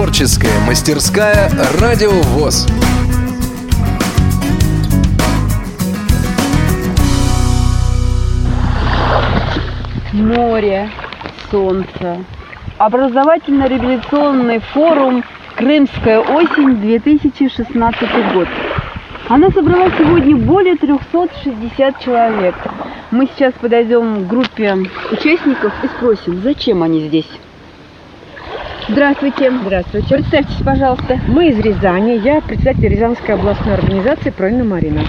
Творческая мастерская «Радио ВОЗ». Море, солнце. Образовательно-революционный форум «Крымская осень-2016 год». Она собрала сегодня более 360 человек. Мы сейчас подойдем к группе участников и спросим, зачем они здесь. Здравствуйте. Здравствуйте. Представьтесь, пожалуйста. Мы из Рязани. Я председатель Рязанской областной организации «Правильно, Марина».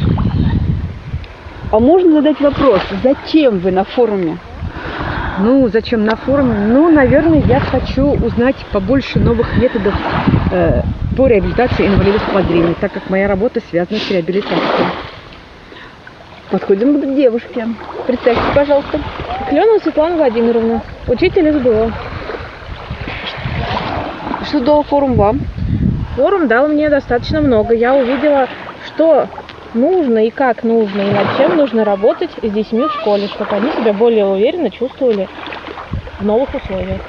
А можно задать вопрос, зачем вы на форуме? Ну, зачем на форуме? Ну, наверное, я хочу узнать побольше новых методов э, по реабилитации инвалидов по зрению, так как моя работа связана с реабилитацией. Подходим к девушке. Представьтесь, пожалуйста. Кленова Светлана Владимировна, учитель СБО. Что дал форум вам? Форум дал мне достаточно много. Я увидела, что нужно и как нужно, и над чем нужно работать с детьми в школе, чтобы они себя более уверенно чувствовали в новых условиях.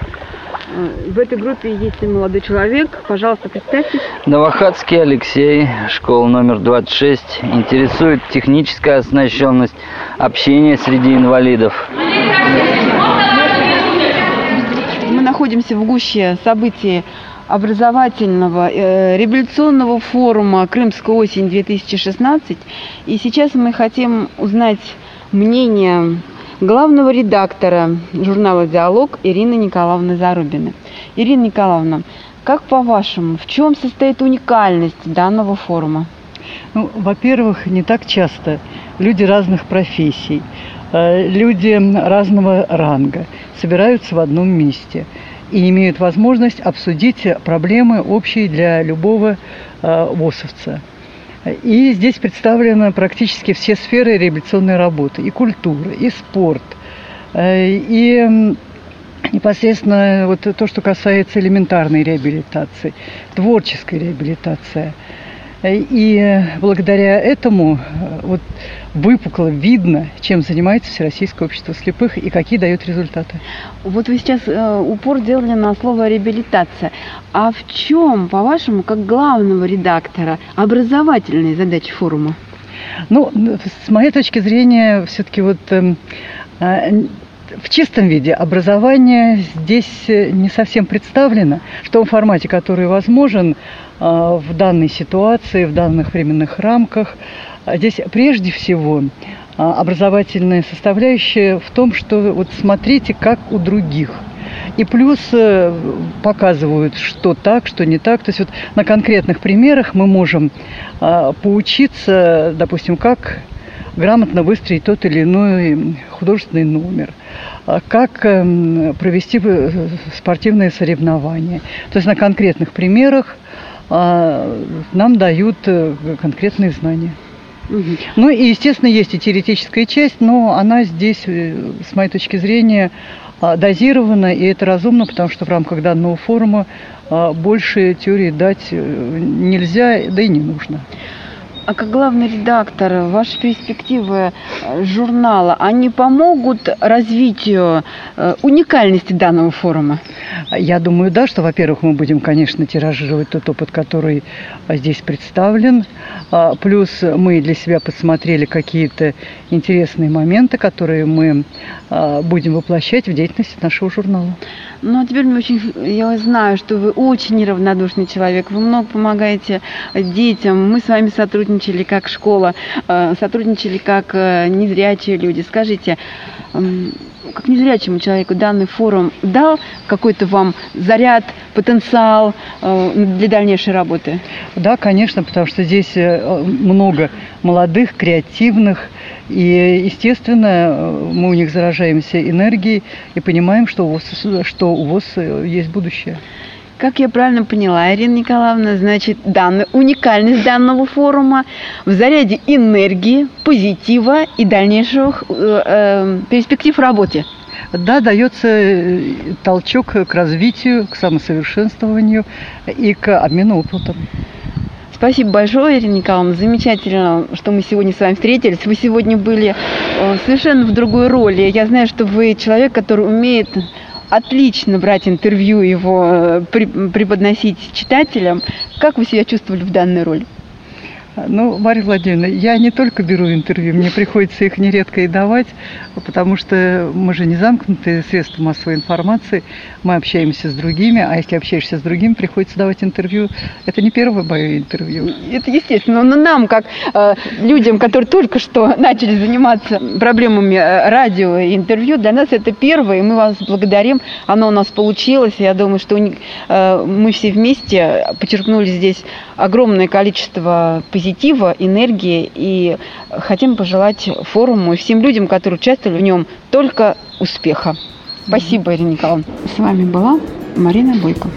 В этой группе есть и молодой человек. Пожалуйста, представьтесь. Новохадский Алексей, школа номер 26. Интересует техническая оснащенность общения среди инвалидов. Мы находимся в гуще событий образовательного э, революционного форума «Крымская осень-2016». И сейчас мы хотим узнать мнение главного редактора журнала «Диалог» Ирины Николаевны Зарубины. Ирина Николаевна, как по-вашему, в чем состоит уникальность данного форума? Ну, во-первых, не так часто люди разных профессий, э, люди разного ранга собираются в одном месте и имеют возможность обсудить проблемы общие для любого э, ВОСовца. И здесь представлены практически все сферы реабилитационной работы. И культура, и спорт, э, и непосредственно вот то, что касается элементарной реабилитации, творческой реабилитации – и благодаря этому э, вот выпукло видно, чем занимается Всероссийское общество слепых и какие дают результаты. Вот вы сейчас э, упор делали на слово реабилитация. А в чем, по-вашему, как главного редактора, образовательные задачи форума? Ну, с моей точки зрения, все-таки вот э, э, в чистом виде образование здесь э, не совсем представлено. В том формате, который возможен, а, в данной ситуации, в данных временных рамках. А здесь прежде всего а, образовательная составляющая в том, что вот смотрите, как у других. И плюс э, показывают, что так, что не так. То есть вот на конкретных примерах мы можем поучиться, допустим, как грамотно выстроить тот или иной художественный номер, как эм, провести э, спортивные соревнования. То есть на конкретных примерах а, нам дают э, конкретные знания. Ну и, естественно, есть и теоретическая часть, но она здесь, э, с моей точки зрения, а, дозирована, и это разумно, потому что в рамках данного форума а, больше теории дать нельзя, да и не нужно. А как главный редактор, ваши перспективы журнала, они помогут развитию уникальности данного форума? Я думаю, да, что, во-первых, мы будем, конечно, тиражировать тот опыт, который здесь представлен. А, плюс мы для себя подсмотрели какие-то интересные моменты, которые мы а, будем воплощать в деятельности нашего журнала. Ну, а теперь мне очень, я знаю, что вы очень неравнодушный человек, вы много помогаете детям. Мы с вами сотрудничали как школа, сотрудничали как незрячие люди. Скажите, как незрячему человеку данный форум дал какой-то вам заряд, потенциал э, для дальнейшей работы? Да, конечно, потому что здесь э, много молодых, креативных, и, естественно, мы у них заражаемся энергией и понимаем, что у вас, что у вас э, есть будущее. Как я правильно поняла, Ирина Николаевна, значит, данная уникальность данного форума в заряде энергии, позитива и дальнейших э, э, перспектив в работе. Да, дается э, толчок к развитию, к самосовершенствованию и к обмену опытом. Спасибо большое, Ирина Николаевна. Замечательно, что мы сегодня с вами встретились. Вы сегодня были э, совершенно в другой роли. Я знаю, что вы человек, который умеет отлично брать интервью его, э, преподносить читателям. Как вы себя чувствовали в данной роли? Ну, Марья Владимировна, я не только беру интервью, мне приходится их нередко и давать, потому что мы же не замкнутые средства массовой информации, мы общаемся с другими, а если общаешься с другими, приходится давать интервью. Это не первое мое интервью. Это естественно, но нам, как э, людям, которые только что начали заниматься проблемами э, радио и интервью, для нас это первое, и мы вас благодарим. Оно у нас получилось, я думаю, что э, мы все вместе подчеркнули здесь огромное количество позитивных позитива, энергии и хотим пожелать форуму и всем людям, которые участвовали в нем, только успеха. Спасибо, Ирина Николаевна. С вами была Марина Бойко.